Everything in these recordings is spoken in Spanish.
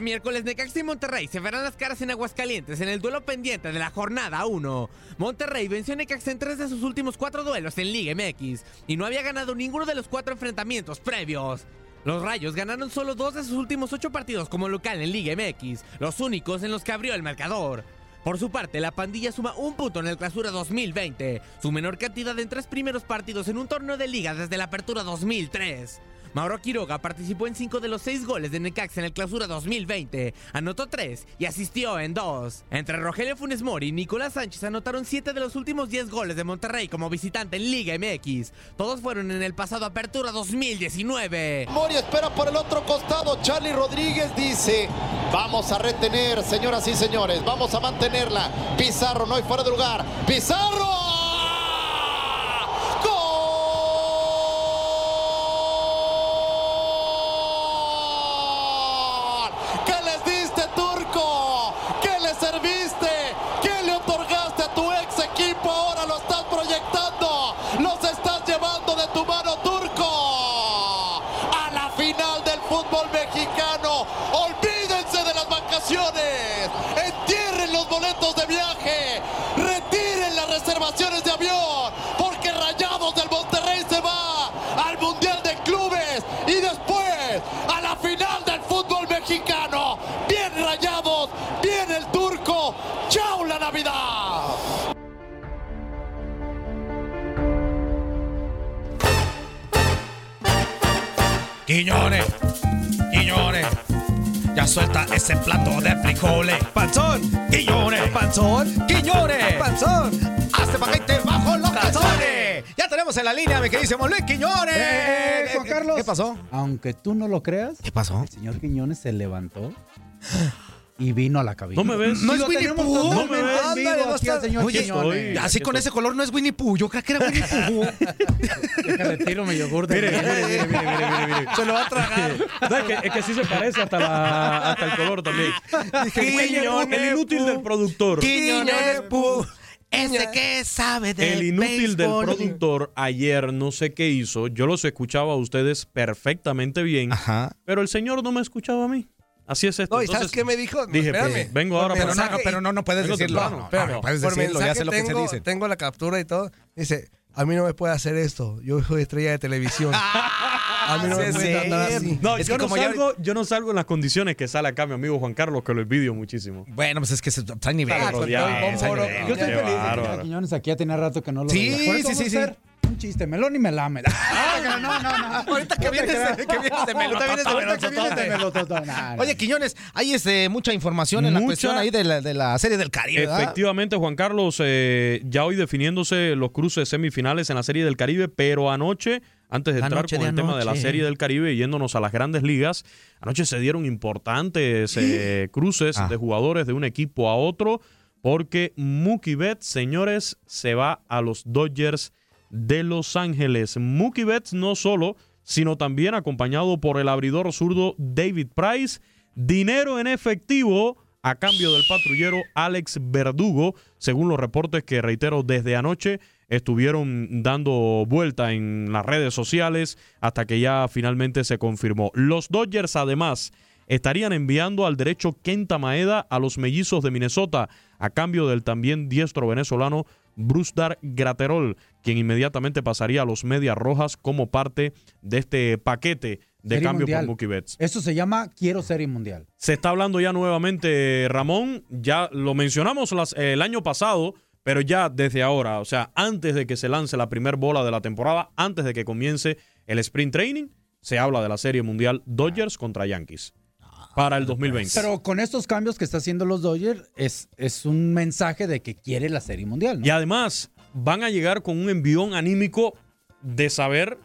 Este miércoles Necaxa y Monterrey se verán las caras en Aguascalientes en el duelo pendiente de la jornada 1. Monterrey venció a Necaxa en tres de sus últimos cuatro duelos en Liga MX y no había ganado ninguno de los cuatro enfrentamientos previos. Los Rayos ganaron solo dos de sus últimos ocho partidos como local en Liga MX, los únicos en los que abrió el marcador. Por su parte, la pandilla suma un punto en el Clausura 2020, su menor cantidad en tres primeros partidos en un torneo de liga desde la Apertura 2003. Mauro Quiroga participó en cinco de los seis goles de Necaxa en el Clausura 2020, anotó tres y asistió en dos. Entre Rogelio Funes Mori y Nicolás Sánchez anotaron siete de los últimos 10 goles de Monterrey como visitante en Liga MX. Todos fueron en el pasado Apertura 2019. Mori espera por el otro costado. Charlie Rodríguez dice: Vamos a retener, señoras y señores. Vamos a mantenerla. Pizarro no hay fuera de lugar. Pizarro. ¡Gol! ¿Qué les diste, Turco? ¿Qué le serviste? ¿Qué le otorgaste a tu ex equipo? Ahora lo estás proyectando. Los estás llevando de tu mano, Turco. A la final del fútbol mexicano. Olvídense de las vacaciones. Suelta ese plato de frijoles. Panzón, Quiñones, Panzón, Quiñones, Panzón. Hazte pa' que te bajo los calzones. Ya tenemos en la línea, mi queridísimo Luis Quiñones. Eh, Juan Carlos. ¿Qué pasó? Aunque tú no lo creas. ¿Qué pasó? El señor Quiñones se levantó y vino a la cabina. ¿No me ves? No es Winnie Pooh. No me ves. Ándale, aquí al señor Oye, así con ese color no es Winnie Pooh. Yo creo que era Winnie Pooh. Déjale, tiro mi yogur de Mire, mire, mire, mire, mire, mire, mire. Se lo va a tragar. No, es, que, es que sí se parece hasta, la- hasta el color también. El inútil del productor. Ese que sabe de El inútil del productor ayer no sé qué hizo. Yo los escuchaba a ustedes perfectamente bien. Pero el señor no me escuchaba a mí. Así es esto. No, ¿y sabes qué me dijo? No, dije, espérame. pues, vengo ahora Pero para- no, pero no, no puedes Vengo decirlo. temprano. No, espérame, No, puedes por decirlo, ya mensaje sé lo que se tengo, dice. Tengo la captura y todo. Dice, a mí no me puede hacer esto. Yo soy estrella de televisión. A mí no me Sí, puede sí. tratar así. No, Es yo, que no como ya- salgo, yo no salgo en las condiciones que sale acá mi amigo Juan Carlos, que lo envidio muchísimo. Bueno, pues es que se- hay niveles. Hay. Yo estoy Qué feliz de que bárbaro. tenga Quiñones aquí ya tenía rato que no lo Sí, veía. Por eso sí, vamos sí, a hacer Un chiste, melón y melame. Ah, no, no, no. Ahorita que vienes de- que vienes de melototón. Oye, Quiñones, hay este, mucha información en la cuestión ahí de la, de la serie del Caribe, ¿verdad? Efectivamente, Juan Carlos, eh, ya hoy definiéndose los cruces semifinales en la Serie del Caribe, pero anoche, antes de entrar con de el tema de la. Serie del Caribe y yéndonos a las grandes ligas, anoche se dieron importantes eh, cruces Ah. de jugadores de un equipo a otro, porque Mookie Betts, señores, se va a los Dodgers de Los Ángeles. Mookie Betts no solo, sino también acompañado por el abridor zurdo David Price, dinero en efectivo a cambio del patrullero Alex Verdugo, según los reportes que reitero desde anoche estuvieron dando vuelta en las redes sociales hasta que ya finalmente se confirmó. Los Dodgers además estarían enviando al derecho Kenta Maeda a los mellizos de Minnesota a cambio del también diestro venezolano Brusdar Graterol, quien inmediatamente pasaría a los Medias Rojas como parte de este paquete de Serie cambio mundial. por Mookie Betts. Eso se llama Quiero Serie Mundial. Se está hablando ya nuevamente, Ramón, ya lo mencionamos las- el año pasado, pero ya desde ahora, o sea, antes de que se lance la primer bola de la temporada, antes de que comience el sprint training, se habla de la Serie Mundial Dodgers contra Yankees para el 2020. Pero con estos cambios que está haciendo los Dodgers, es, es un mensaje de que quiere la Serie Mundial. ¿no? Y además van a llegar con un envión anímico de saber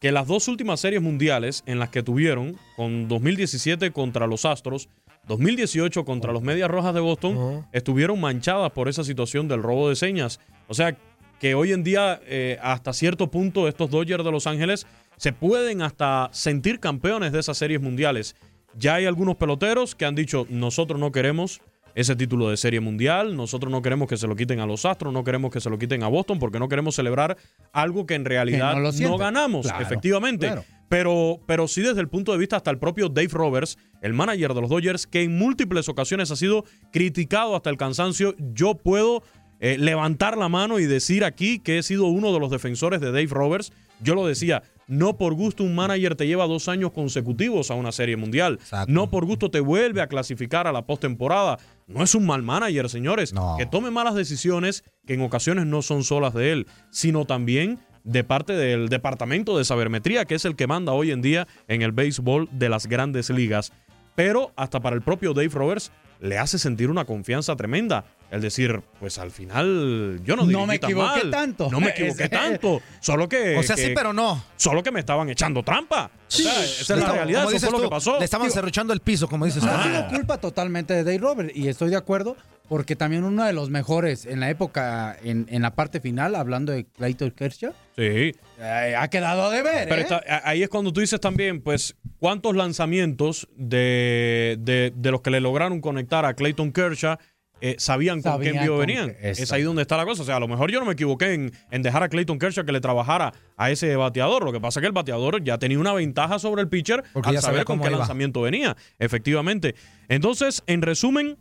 que las dos últimas series mundiales en las que tuvieron, con 2017 contra los Astros, 2018 contra los Medias Rojas de Boston, estuvieron manchadas por esa situación del robo de señas. O sea, que hoy en día, eh, hasta cierto punto, estos Dodgers de Los Ángeles se pueden hasta sentir campeones de esas series mundiales. Ya hay algunos peloteros que han dicho, nosotros no queremos ese título de serie mundial, nosotros no queremos que se lo quiten a los Astros, no queremos que se lo quiten a Boston, porque no queremos celebrar algo que en realidad no ganamos, Claro, efectivamente. claro. Pero, pero sí desde el punto de vista hasta el propio Dave Roberts, el manager de los Dodgers, que en múltiples ocasiones ha sido criticado hasta el cansancio, yo puedo eh, levantar la mano y decir aquí que he sido uno de los defensores de Dave Roberts. Yo lo decía, no por gusto un manager te lleva dos años consecutivos a una serie mundial. No por gusto te vuelve a clasificar a la postemporada. No es un mal manager, señores. Que tome malas decisiones que en ocasiones no son solas de él, sino también de parte del departamento de sabermetría, que es el que manda hoy en día en el béisbol de las grandes ligas. Pero hasta para el propio Dave Roberts le hace sentir una confianza tremenda. El decir, pues al final yo no, No me tan equivoqué mal. tanto. No me equivoqué tanto. Solo que. O sea, sí, pero no. Solo que me estaban echando trampa. Sí. O sea, esa es la Como realidad. Eso dices fue lo tú, que pasó. Le estaban cerruchando el piso, como dices. No tú. ha sido culpa totalmente de Dave Roberts y estoy de acuerdo porque también uno de los mejores en la época, en, en la parte final, hablando de Clayton Kershaw, Sí. eh, ha quedado a deber. Pero ¿eh? está- a- ahí es cuando tú dices también, pues, cuántos lanzamientos de, de- de los que le lograron conectar a Clayton Kershaw eh, sabían con qué envío venían. Es ahí donde está la cosa. O sea, a lo mejor yo no me equivoqué en, en dejar a Clayton Kershaw que le trabajara a ese bateador. Lo que pasa es que el bateador ya tenía una ventaja sobre el pitcher Porque al ya saber con qué iba. lanzamiento venía. Efectivamente. Entonces, en resumen,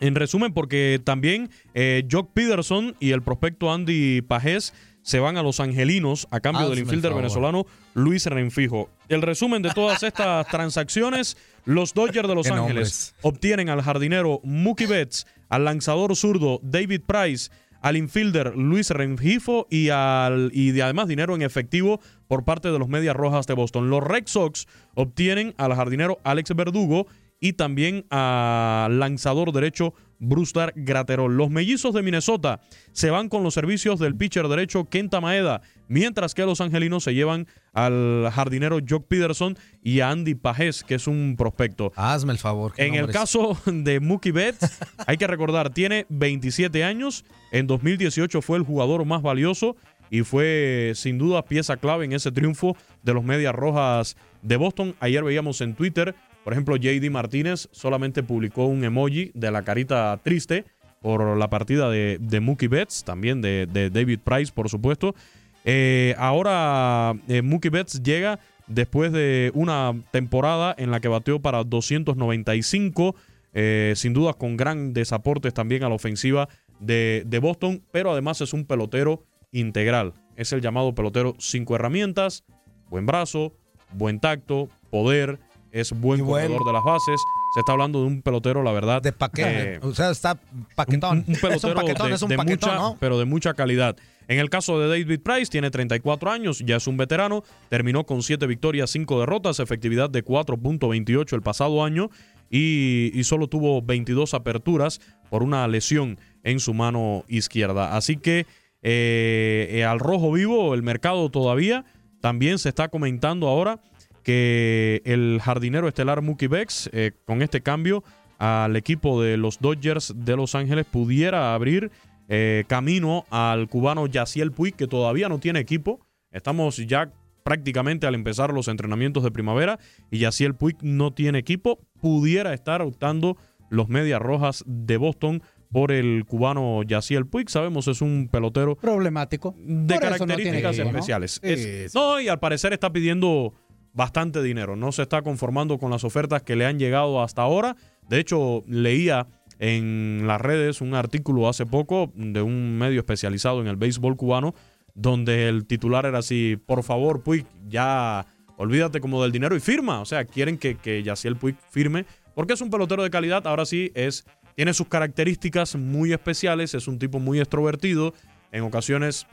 en resumen, porque también eh, Jock Peterson y el prospecto Andy Pajés se van a los Angelinos a cambio Hazme del el infielder venezolano Luis Renfijo. El resumen de todas estas transacciones, los Dodgers de Los Ángeles obtienen al jardinero Mookie Betts, al lanzador zurdo David Price, al infielder Luis Rengifo y, al, y de además dinero en efectivo por parte de los Medias Rojas de Boston. Los Red Sox obtienen al jardinero Alex Verdugo y también al lanzador derecho Brustar Graterol. Los mellizos de Minnesota se van con los servicios del pitcher derecho Kenta Maeda, mientras que los angelinos se llevan al jardinero Jock Peterson y a Andy Pajés, que es un prospecto. Hazme el favor. En el caso de Mookie Betts, hay que recordar, tiene 27 años. En 2018 fue el jugador más valioso y fue sin duda pieza clave en ese triunfo de los Medias Rojas de Boston. Ayer veíamos en Twitter, por ejemplo, JD Martínez solamente publicó un emoji de la carita triste por la partida de, Mookie Betts, también de, David Price, por supuesto. Eh, ahora eh, Mookie Betts llega después de una temporada en la que bateó para 295, eh, sin dudas con grandes aportes también a la ofensiva de, de Boston, pero además es un pelotero integral. Es el llamado pelotero cinco herramientas, buen brazo, buen tacto, poder, es buen corredor de las bases. Se está hablando de un pelotero, la verdad. De paquete. o sea, está paquetón. Un, pelotero es un paquetón, de, es un de paquetón, mucha, ¿no? pero de mucha calidad. En el caso de David Price, tiene 34 años, ya es un veterano, terminó con 7 victorias, 5 derrotas, efectividad de 4.28 el pasado año y, y solo tuvo 22 aperturas por una lesión en su mano izquierda. Así que eh, eh, al rojo vivo, el mercado todavía, también se está comentando ahora que el jardinero estelar Mookie Betts, eh, con este cambio al equipo de los Dodgers de Los Ángeles, pudiera abrir eh, camino al cubano Yaciel Puig, que todavía no tiene equipo. Estamos ya prácticamente al empezar los entrenamientos de primavera y Yaciel Puig no tiene equipo. Pudiera estar optando los Medias Rojas de Boston por el cubano Yaciel Puig. Sabemos es un pelotero Problemático. de Por no características especiales. Sí, no, y al parecer está pidiendo bastante dinero. No se está conformando con las ofertas que le han llegado hasta ahora. De hecho, leía en las redes un artículo hace poco de un medio especializado en el béisbol cubano, donde el titular era así, por favor, Puig, ya olvídate como del dinero y firma. O sea, quieren que, que Yaciel Puig firme, porque es un pelotero de calidad. Ahora sí, es, tiene sus características muy especiales, es un tipo muy extrovertido. En ocasiones,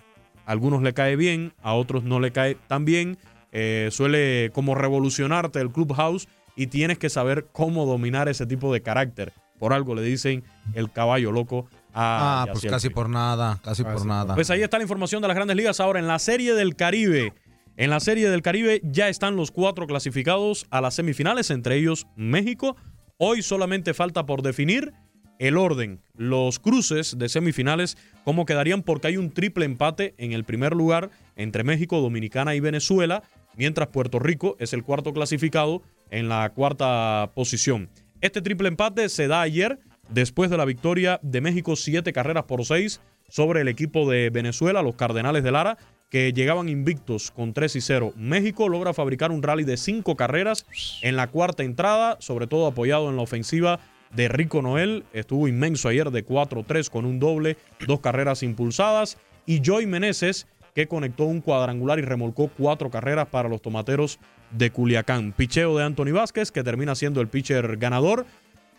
a algunos le cae bien, a otros no le cae tan bien. Eh, suele como revolucionarte el clubhouse y tienes que saber cómo dominar ese tipo de carácter. Por algo le dicen el caballo loco a Ah, pues casi por nada, casi por nada. Pues ahí está la información de las grandes ligas. Ahora en la Serie del Caribe. En la Serie del Caribe ya están los cuatro clasificados a las semifinales, entre ellos México. Hoy solamente falta por definir el orden, los cruces de semifinales, cómo quedarían, porque hay un triple empate en el primer lugar entre México, Dominicana y Venezuela, mientras Puerto Rico es el cuarto clasificado en la cuarta posición. Este triple empate se da ayer después de la victoria de México siete carreras por seis sobre el equipo de Venezuela, los Cardenales de Lara, que llegaban invictos con 3 y 0. México logra fabricar un rally de cinco carreras en la cuarta entrada, sobre todo apoyado en la ofensiva de Rico Noel. Estuvo inmenso ayer de 4-3 con un doble, dos carreras impulsadas. Y Joy Meneses, que conectó un cuadrangular y remolcó cuatro carreras para los tomateros de Culiacán. Picheo de Anthony Vázquez, que termina siendo el pitcher ganador.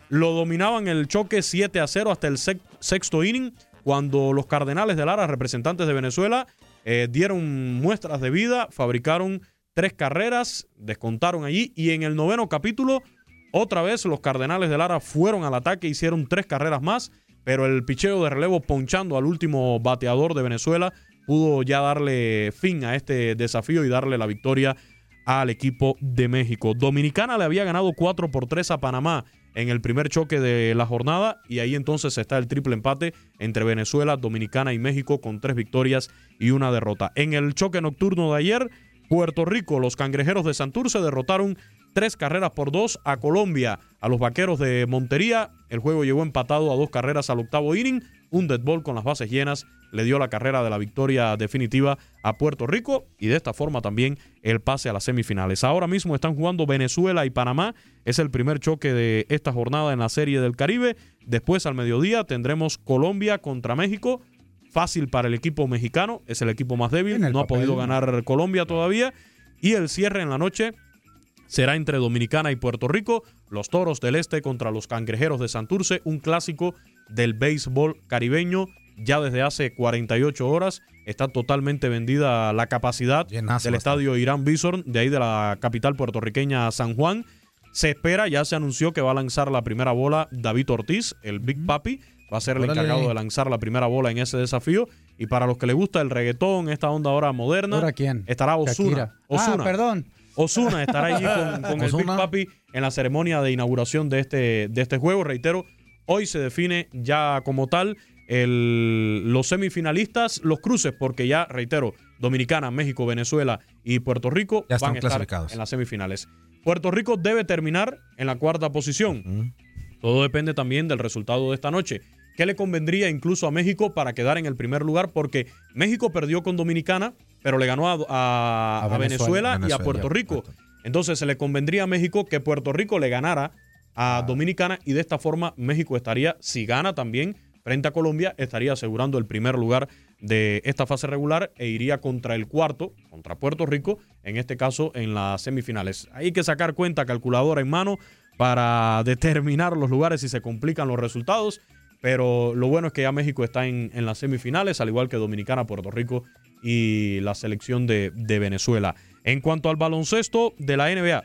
Lo dominaban el choque 7 a 0 hasta el sexto inning, cuando los Cardenales de Lara, representantes de Venezuela, eh, dieron muestras de vida, fabricaron tres carreras, descontaron allí y en el noveno capítulo, otra vez los Cardenales de Lara fueron al ataque, hicieron tres carreras más, pero el picheo de relevo ponchando al último bateador de Venezuela pudo ya darle fin a este desafío y darle la victoria al equipo de México. Dominicana le había ganado 4 por 3 a Panamá en el primer choque de la jornada y ahí entonces está el triple empate entre Venezuela, Dominicana y México con tres victorias y una derrota. En el choque nocturno de ayer, Puerto Rico, los cangrejeros de Santurce derrotaron tres carreras por dos a Colombia, a los vaqueros de Montería. El juego llegó empatado a dos carreras al octavo inning. Un dead ball con las bases llenas le dio la carrera de la victoria definitiva a Puerto Rico y de esta forma también el pase a las semifinales. Ahora mismo están jugando Venezuela y Panamá. Es el primer choque de esta jornada en la Serie del Caribe. Después al mediodía tendremos Colombia contra México. Fácil para el equipo mexicano, es el equipo más débil, no ha podido ganar Colombia todavía. Y el cierre en la noche será entre Dominicana y Puerto Rico, los Toros del Este contra los Cangrejeros de Santurce, un clásico del béisbol caribeño. Ya desde hace 48 horas está totalmente vendida la capacidad del estadio Irán Bison, de ahí de la capital puertorriqueña San Juan. Se espera, ya se anunció que va a lanzar la primera bola David Ortiz, el Big Papi. Va a ser el Órale. encargado de lanzar la primera bola en ese desafío. Y para los que les gusta el reggaetón, esta onda ahora moderna, ¿Ahora quién? estará Osuna. Shakira. Ah, perdón. Osuna estará allí con, con el Big. Papi en la ceremonia de inauguración de este, de este juego. Reitero, hoy se define ya como tal el- los semifinalistas, los cruces, porque ya, reitero, Dominicana, México, Venezuela y Puerto Rico Ya están van a estar clasificados. en las semifinales. Puerto Rico debe terminar en la cuarta posición. Todo depende también del resultado de esta noche. ¿Qué le convendría incluso a México para quedar en el primer lugar? Porque México perdió con Dominicana, pero le ganó a, a- A a Venezuela, Venezuela, y a Puerto Rico. Entonces se le convendría a México que Puerto Rico le ganara a Dominicana y de esta forma México estaría, si gana también frente a Colombia, estaría asegurando el primer lugar de esta fase regular e iría contra el cuarto, contra Puerto Rico, en este caso en las semifinales. Hay que sacar cuenta, calculadora en mano, para determinar los lugares si se complican los resultados. Pero lo bueno es que ya México está en, en las semifinales, al igual que Dominicana, Puerto Rico y la selección de, de Venezuela. En cuanto al baloncesto de la NBA,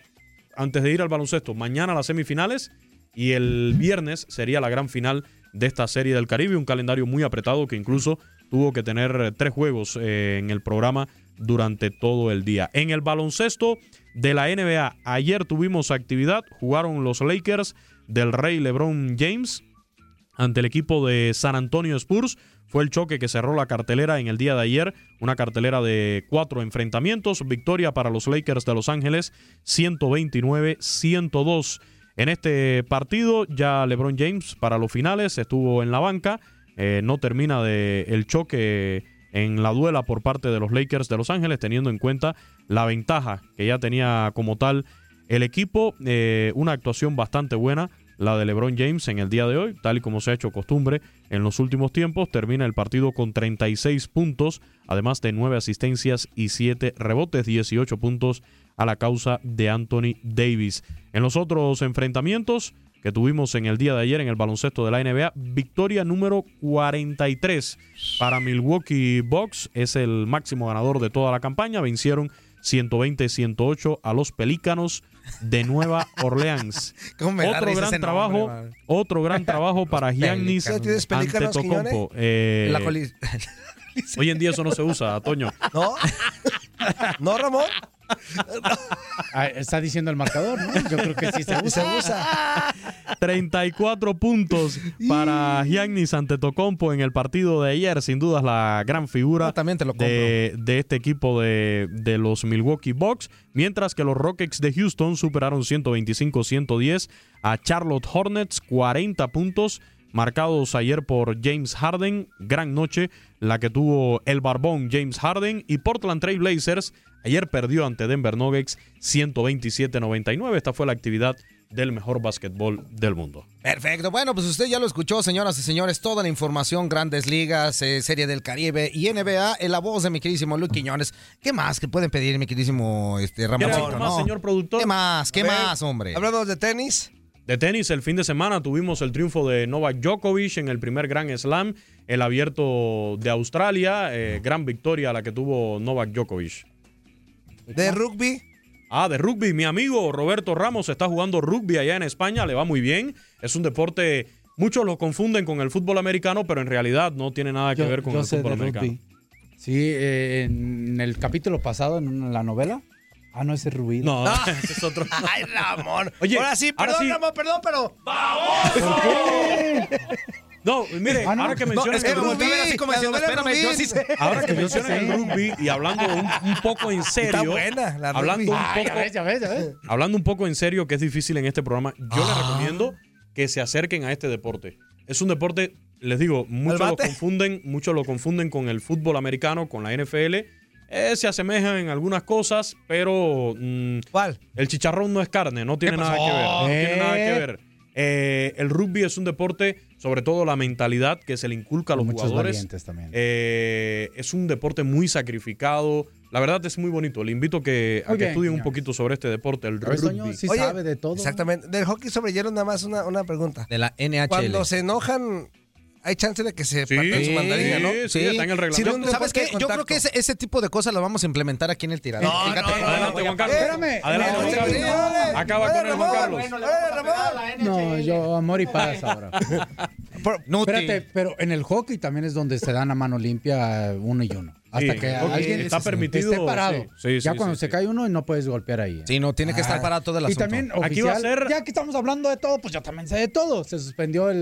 antes de ir al baloncesto, mañana las semifinales y el viernes sería la gran final de esta serie del Caribe, un calendario muy apretado que incluso tuvo que tener eh, tres juegos eh, en el programa durante todo el día. En el baloncesto de la NBA, ayer tuvimos actividad, jugaron los Lakers del Rey LeBron James ante el equipo de San Antonio Spurs. Fue el choque que cerró la cartelera en el día de ayer, una cartelera de cuatro enfrentamientos. Victoria para los Lakers de Los Ángeles, 129-102. En este partido ya LeBron James para los finales estuvo en la banca. Eh, no termina de el choque en la duela por parte de los Lakers de Los Ángeles, teniendo en cuenta la ventaja que ya tenía como tal el equipo. Eh, una actuación bastante buena la de LeBron James en el día de hoy, tal y como se ha hecho costumbre en los últimos tiempos. Termina el partido con 36 puntos, además de 9 asistencias y 7 rebotes, 18 puntos a la causa de Anthony Davis. En los otros enfrentamientos que tuvimos en el día de ayer en el baloncesto de la NBA, victoria número 43 para Milwaukee Bucks, es el máximo ganador de toda la campaña, vencieron 120-108 a los Pelícanos de Nueva Orleans. ¿Cómo me da otro gran trabajo, nombre, otro gran trabajo para Giannis Pelícanos. ¿Tienes Pelícanos, Antetokounmpo. Eh, La hoy en día eso no se usa, Toño. ¿No? ¿No, Ramón? Ah, está diciendo el marcador, ¿no? Yo creo que sí se usa. Se usa. 34 puntos para Giannis Antetokounmpo en el partido de ayer. Sin duda la gran figura de, de este equipo de, de los Milwaukee Bucks. Mientras que los Rockets de Houston superaron 125-110 a Charlotte Hornets. 40 puntos marcados ayer por James Harden. Gran noche la que tuvo el barbón James Harden. Y Portland Trail Blazers ayer perdió ante Denver Nuggets 127-99. Esta fue la actividad del mejor básquetbol del mundo. Perfecto. Bueno, pues usted ya lo escuchó, señoras y señores. Toda la información, grandes ligas, eh, Serie del Caribe y NBA, en la voz de mi queridísimo Luke Quiñones. ¿Qué más que pueden pedir, mi queridísimo este, algo más, no? señor productor? ¿Qué más? ¿Qué ver, más, hombre? Hablamos de tenis. De tenis, el fin de semana tuvimos el triunfo de Novak Djokovic en el primer Grand Slam, el abierto de Australia. eh, gran victoria la que tuvo Novak Djokovic. De rugby. Ah, de rugby. Mi amigo Roberto Ramos está jugando rugby allá en España, le va muy bien. Es un deporte, muchos lo confunden con el fútbol americano, pero en realidad no tiene nada que Yo- ver con yo el sé fútbol de americano. rugby. Sí, eh, en el capítulo pasado, en la novela. Ah, no, ese es Rubí. No, ese es otro. Ay, Ramón. Oye, ahora sí, ahora perdón, sí. Ramón, perdón, pero. No, mire, Ah, no. ahora que No, mencionan es que el rugby, así como diciendo, espérame, yo sí sé. ahora que Yo mencionan el rugby y hablando un, un poco en serio, Está buena la hablando rugby. un Ah, ya poco, ves, ya ves, ya ves. hablando un poco en serio, que es difícil en este programa, yo les Ah. recomiendo que se acerquen a este deporte. Es un deporte, les digo, muchos lo confunden, muchos lo confunden con el fútbol americano, con la NFL. Eh, se asemejan en algunas cosas, pero mm, ¿Cuál? el chicharrón no es carne, no tiene nada que ver. No tiene nada que ver. Eh, el rugby es un deporte, sobre todo la mentalidad que se le inculca a los Muchos jugadores. también. Eh, es un deporte muy sacrificado. La verdad es muy bonito. Le invito que, a que bien, estudien un poquito sobre este deporte, el ¿Ya ves, rugby. Sí Oye, sabe de todo. Exactamente. Del hockey sobre hielo, nada más una, una pregunta. De la NHL. Cuando se enojan, hay chance de que se Sí, partan su mandarina, ¿no? sí, está en el reglamento. Sí, ¿Sabes qué? Yo creo que ese, ese tipo de cosas las vamos a implementar aquí en el tirador. No, Fíjate. no, no, Adelante, Juan Carlos. Espérame. Adelante, Juan Carlos. Acaba con él, Juan. Carlos. No, yo amor y paz ahora. Espérate, pero en el hockey también es donde se dan a mano limpia uno y uno. Hasta Sí, que alguien está esté permitido, parado. sí, sí, ya sí, cuando sí, se sí. cae uno no puedes golpear ahí. ¿eh? Sí, no, tiene que estar Ah. parado todo el Y asunto. también Aquí va a oficial, ser- ya que estamos hablando de todo, pues yo también sé de todo. Se suspendió el,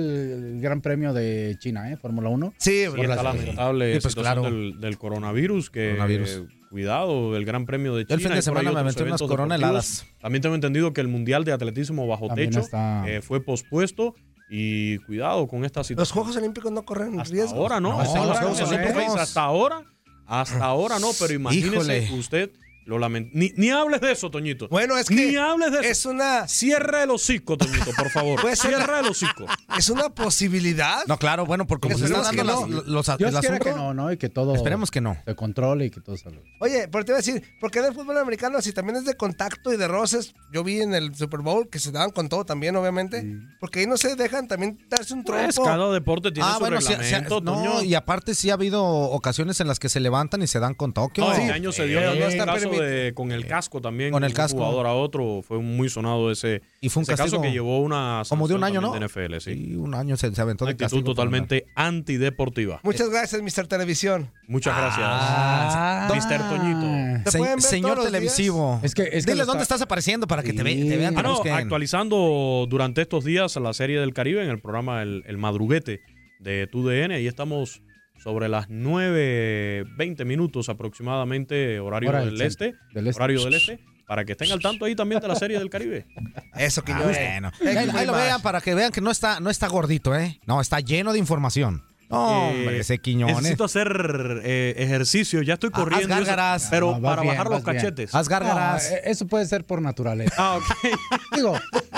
el Gran Premio de China, ¿eh? Fórmula 1. Sí, Sí, por está la- lamentable Sí, pues, claro. del, del coronavirus, que Coronavirus. eh, cuidado, el Gran Premio de Yo China. el fin de y semana me aventé unas corona heladas. También tengo entendido que el Mundial de Atletismo bajo También techo está- eh, fue pospuesto y cuidado con esta situación. Los Juegos Olímpicos no corren Hasta riesgo. ahora, ¿no? No, Hasta los ahora, Juegos no, Olímpicos. hasta ahora, Hasta ahora no, pero imagínese Híjole. usted lo lamento. Ni, ni hables de eso, Toñito. Bueno, es que Ni hables de eso. es una Cierra el hocico, Toñito, por favor. Puede ser- Cierra el hocico. es una posibilidad. No, claro, bueno, por como se está Esperemos dando no. las- los, Dios el quiera asunto, que no, ¿no? Y que todo Esperemos que no. se controle y que todo salga. Oye, pero te iba a decir, ¿por qué en el fútbol americano, si también es de contacto y de roces, yo vi en el Super Bowl que se daban con todo también, obviamente, porque ahí no se dejan también darse un trompo. Pues, cada deporte tiene Ah, su bueno, sí, sí, reglamento, no, y aparte sí ha habido ocasiones en las que se levantan y se dan con Tokio. No, este año se dio Eh, no está de, con el casco también. Con el un casco. jugador a otro. Fue muy sonado ese, Y fue un ese caso que llevó una como de un año, ¿no? de NFL, sí. Y un año se, se aventó Una de actitud totalmente antideportiva. Muchas gracias, Mr. Televisión. Muchas gracias. Ah, Mr. Toñito. ¿Te Se- pueden ver señor todos los televisivo. Es que, es que Dile lo dónde está- estás apareciendo para que te, ve- Sí. te vean, te Ah, no, busquen. actualizando durante estos días la serie del Caribe en el programa El, El Madruguete de TUDN. Ahí estamos sobre las 9.20 minutos aproximadamente, horario Hora del, del este, del este. Horario del este. Para que estén al tanto ahí también de la serie del Caribe. Eso que Ah, yo. bueno. Ahí, ahí lo vean para que vean que no está, no está gordito, ¿eh? No, está lleno de información. No, hombre, Eh, ese Quiñones. Necesito hacer eh, ejercicio. Ya estoy haz corriendo. eso, gárgaras. pero No, para bien, bajar los bien. cachetes. Haz gárgaras. No, eh, eso puede ser por naturaleza. Ah, ok. Digo,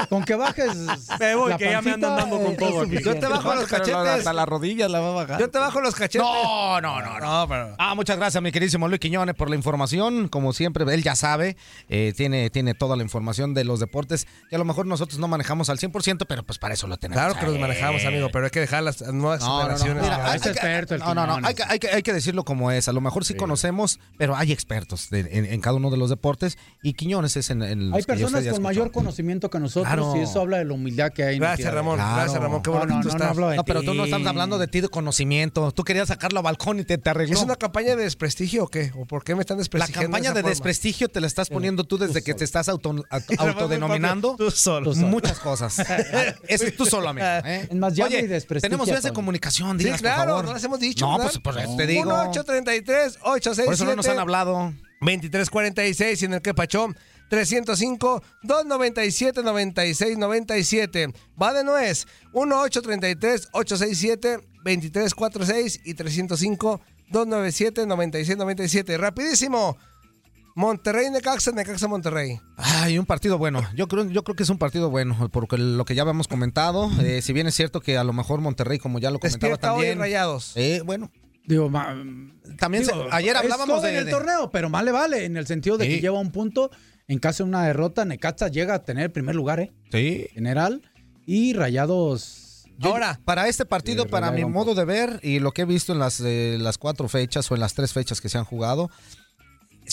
con que bajes. Me voy, la que ya me andan dando con eh, todo aquí. Yo te bajo los cachetes. Hasta la rodilla la va a bajar. Yo te bajo los cachetes. No, no, no, no. No, pero. Ah, muchas gracias, mi queridísimo Luis Quiñones, por la información. Como siempre, él ya sabe, eh, tiene, tiene toda la información de los deportes que a lo mejor nosotros no manejamos al 100%, pero pues para eso lo tenemos. Claro que los manejamos, amigo, pero hay que dejar las nuevas No, no, no. generaciones. Mira, que- hay es que- experto el no, no, no. Hay que, hay, que, hay que decirlo como es. A lo mejor sí, conocemos, pero hay expertos de- en, en cada uno de los deportes. Y Quiñones es en, en los Hay ya personas ya con escuchó. mayor conocimiento que nosotros Claro. y eso habla de la humildad que hay. Gracias, Ramón. Claro. Gracias, Ramón. Qué bueno No, que no, tú estás. no hablo de No, pero tú no estás hablando de ti de conocimiento. Tú querías sacarlo a balcón y te, te arregló. ¿Es una campaña de desprestigio o qué? ¿O por qué me están La desprestigiando? campaña esa de desprestigio te la estás poniendo tú desde que te estás auto- autodenominando Tú solo. muchas cosas. Eso es tú solo, amigo. ¿eh? Es más, llama Oye, tenemos vías de comunicación, Sí, digas, por claro, favor. no las hemos dicho. No, ¿verdad? pues por eso te digo. 1833 867 Por eso no nos han hablado. 2346 y en el que pachón 305 297 96 97. Va de nuez 1833 867 2346 y 305 297 96 97. Rapidísimo. Monterrey Necaxa, Necaxa Monterrey. Ay, un partido bueno. Yo creo, yo creo que es un partido bueno, porque lo que ya habíamos comentado, eh, si bien es cierto que a lo mejor Monterrey, como ya lo comentaba Despierta hoy también. Rayados. eh, bueno, Digo, ma- también se- ayer hablábamos de, el de- torneo, pero más le vale en el sentido de Sí. que lleva un punto. En caso de una derrota, Necaxa llega a tener el primer lugar, ¿eh? Sí. General. Y Rayados. Ahora, Para este partido, para mi modo de ver y lo que he visto en las, eh, las cuatro fechas o en las tres fechas que se han jugado,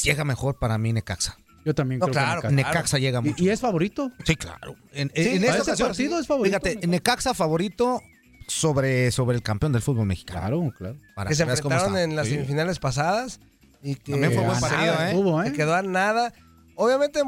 llega mejor para mí Necaxa. Yo también No, creo claro, que Necaxa. Necaxa llega mucho. ¿Y, y es favorito? Sí, claro. En, Sí, en esta ocasión, partido es favorito, Fíjate, Necaxa. Necaxa favorito sobre, sobre el campeón del fútbol mexicano. Claro, claro. Para que se enfrentaron en las Sí. semifinales pasadas y que También fue buen partido, nada, ¿eh? Hubo, Se ¿eh? quedó a nada. Obviamente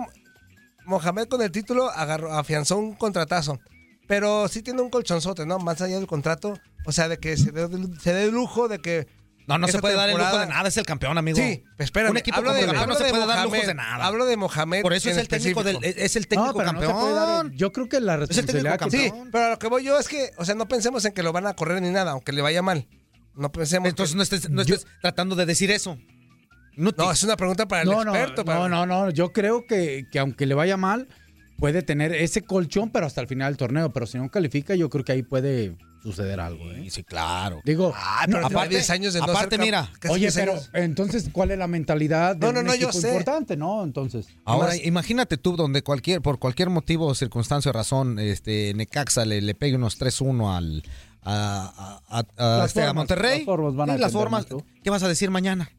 Mohamed con el título agarró, afianzó un contratazo, pero sí tiene un colchonzote, ¿no? Más allá del contrato, o sea, de que se dé, se dé el lujo de que No, no se puede dar el lujo de nada, es el campeón, amigo. Sí, espérame. Un equipo hablo como de, el campeón hablo no se de puede dar lujos Mohamed, de nada. Hablo de Mohamed. Por eso en es el técnico del, es el técnico No, pero no se puede campeón. dar el- yo creo que la el técnico responsabilidad que campeón. Sí, pero a lo que voy yo es que, o sea, no pensemos en que lo van a correr ni nada, aunque le vaya mal. No pensemos. Entonces que- no estés, no estés tratando de decir eso. No, no, es una pregunta para el No, no, experto. para- no, no, no. Yo creo que, que aunque le vaya mal, puede tener ese colchón, pero hasta el final del torneo. Pero si no califica, yo creo que ahí puede suceder algo. ¿eh? Sí, claro. Digo, Ah, pero no, aparte- 10 años de no aparte, ser mira, Oye, 10 pero años. entonces, ¿cuál es la mentalidad de No, no, no, yo sé. importante? No, entonces. Ahora, Más- imagínate tú donde cualquier, por cualquier motivo, circunstancia o razón, este, Necaxa le, le pegue unos 3-1 al a, a- a- a- este, a Monterrey. las formas van a las formas. ¿Qué vas a decir mañana?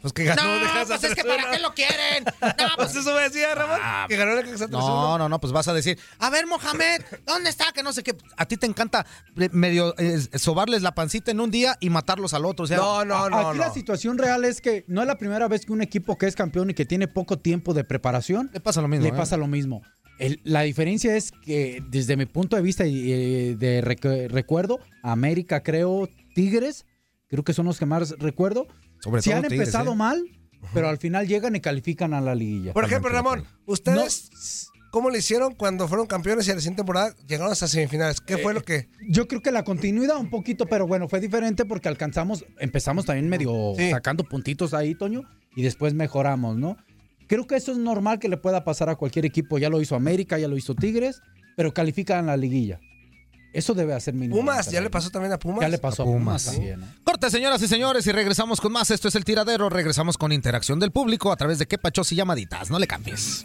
Pues que ganó de No, casa pues es que 3-1. ¿para qué lo quieren? No, Pues eso me decía Ramón. que ganó de casa 3-1. No, no, no, pues vas a decir, a ver, Mohamed, ¿dónde está? Que no sé qué. A ti te encanta eh, medio eh, sobarles la pancita en un día y matarlos al otro. O sea, No, no, no. Aquí no. la situación real es que no es la primera vez que un equipo que es campeón y que tiene poco tiempo de preparación le pasa lo mismo. le ¿eh? pasa lo mismo. El- la diferencia es que desde mi punto de vista y eh, de recu- recuerdo, América creo, Tigres, creo que son los que más recuerdo, Sobre si todo han Tigres, empezado ¿eh? mal, pero al final llegan y califican a la liguilla. Por ejemplo, Ramón, ustedes cómo le hicieron cuando fueron campeones y a la siguiente temporada llegaron hasta semifinales. ¿Qué Eh, fue lo que...? Yo creo que la continuidad un poquito, pero bueno, fue diferente porque alcanzamos, empezamos también medio sacando puntitos ahí, Toño, y después mejoramos, ¿no? Creo que eso es normal que le pueda pasar a cualquier equipo. Ya lo hizo América, ya lo hizo Tigres, pero califican la liguilla. Eso debe hacer mínimo. Pumas, ya le pasó también a Pumas. Ya le pasó a Pumas, sí. también. ¿no? Corte, señoras y señores, y regresamos con más. Esto es El Tiradero. Regresamos con interacción del público a través de qué pachos y llamaditas. No le cambies.